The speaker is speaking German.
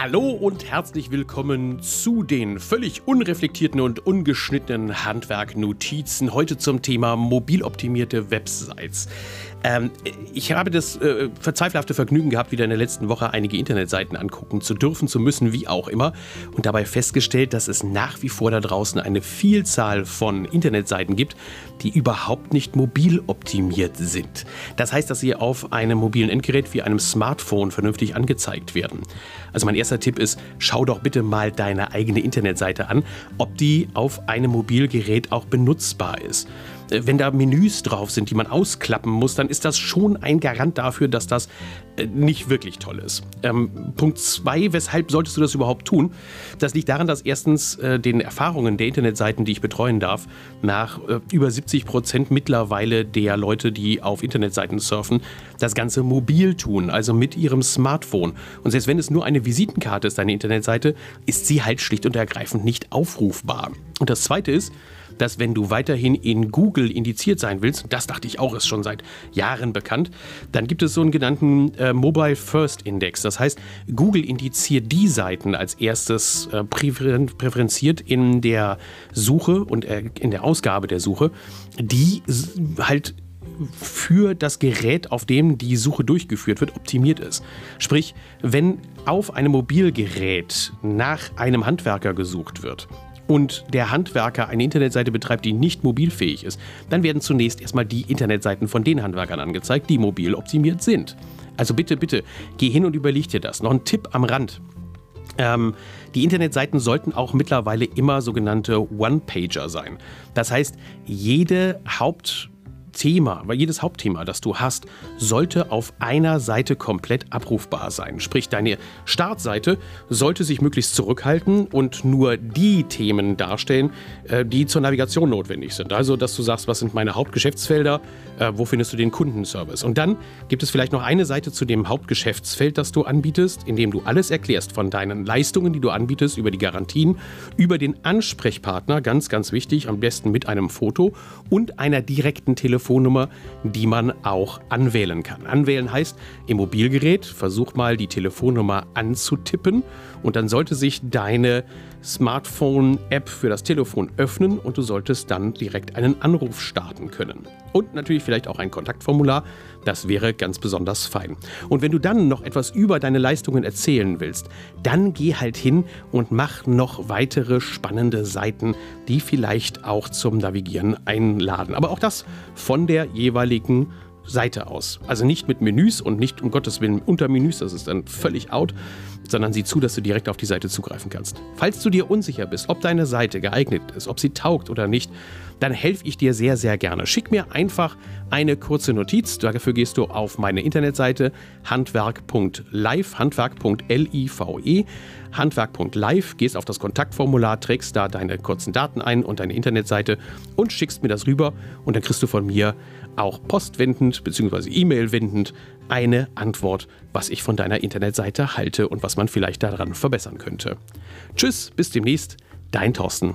Hallo und herzlich willkommen zu den völlig unreflektierten und ungeschnittenen Handwerk-Notizen. Heute zum Thema mobiloptimierte Websites. Ähm, ich habe das äh, verzweifelhafte Vergnügen gehabt, wieder in der letzten Woche einige Internetseiten angucken zu dürfen, zu müssen, wie auch immer, und dabei festgestellt, dass es nach wie vor da draußen eine Vielzahl von Internetseiten gibt, die überhaupt nicht mobil optimiert sind. Das heißt, dass sie auf einem mobilen Endgerät wie einem Smartphone vernünftig angezeigt werden. Also mein erster Tipp ist, schau doch bitte mal deine eigene Internetseite an, ob die auf einem Mobilgerät auch benutzbar ist. Äh, wenn da Menüs drauf sind, die man ausklappen muss, dann ist das schon ein Garant dafür, dass das äh, nicht wirklich toll ist. Ähm, Punkt zwei, weshalb solltest du das überhaupt tun? Das liegt daran, dass erstens äh, den Erfahrungen der Internetseiten, die ich betreuen darf, nach äh, über 70 Prozent mittlerweile der Leute, die auf Internetseiten surfen, das Ganze mobil tun, also mit ihrem Smartphone. Und selbst wenn es nur eine Visitenkarte ist, deine Internetseite, ist sie halt schlicht und ergreifend nicht aufrufbar. Und das zweite ist, dass wenn du weiterhin in Google indiziert sein willst, das dachte ich auch, ist schon seit Jahren bekannt, dann gibt es so einen genannten äh, Mobile First Index. Das heißt, Google indiziert die Seiten als erstes äh, präferenziert in der Suche und äh, in der Ausgabe der Suche, die halt für das Gerät, auf dem die Suche durchgeführt wird, optimiert ist. Sprich, wenn auf einem Mobilgerät nach einem Handwerker gesucht wird, und der Handwerker eine Internetseite betreibt, die nicht mobilfähig ist, dann werden zunächst erstmal die Internetseiten von den Handwerkern angezeigt, die mobil optimiert sind. Also bitte, bitte, geh hin und überleg dir das. Noch ein Tipp am Rand. Ähm, die Internetseiten sollten auch mittlerweile immer sogenannte One-Pager sein. Das heißt, jede Haupt- Thema, weil jedes Hauptthema, das du hast, sollte auf einer Seite komplett abrufbar sein. Sprich, deine Startseite sollte sich möglichst zurückhalten und nur die Themen darstellen, äh, die zur Navigation notwendig sind. Also, dass du sagst, was sind meine Hauptgeschäftsfelder, äh, wo findest du den Kundenservice. Und dann gibt es vielleicht noch eine Seite zu dem Hauptgeschäftsfeld, das du anbietest, in dem du alles erklärst von deinen Leistungen, die du anbietest, über die Garantien, über den Ansprechpartner, ganz, ganz wichtig, am besten mit einem Foto und einer direkten Telefon Telefonnummer, die man auch anwählen kann. Anwählen heißt, im Mobilgerät versuch mal die Telefonnummer anzutippen und dann sollte sich deine Smartphone-App für das Telefon öffnen und du solltest dann direkt einen Anruf starten können. Und natürlich vielleicht auch ein Kontaktformular, das wäre ganz besonders fein. Und wenn du dann noch etwas über deine Leistungen erzählen willst, dann geh halt hin und mach noch weitere spannende Seiten, die vielleicht auch zum Navigieren einladen. Aber auch das von der jeweiligen Seite aus. Also nicht mit Menüs und nicht um Gottes Willen unter Menüs, das ist dann völlig out, sondern sieh zu, dass du direkt auf die Seite zugreifen kannst. Falls du dir unsicher bist, ob deine Seite geeignet ist, ob sie taugt oder nicht, dann helfe ich dir sehr, sehr gerne. Schick mir einfach eine kurze Notiz. Dafür gehst du auf meine Internetseite handwerk.live, handwerk.live, handwerk.live, gehst auf das Kontaktformular, trägst da deine kurzen Daten ein und deine Internetseite und schickst mir das rüber und dann kriegst du von mir auch postwendend bzw. E-Mail wendend eine Antwort, was ich von deiner Internetseite halte und was man vielleicht daran verbessern könnte. Tschüss, bis demnächst, dein Thorsten.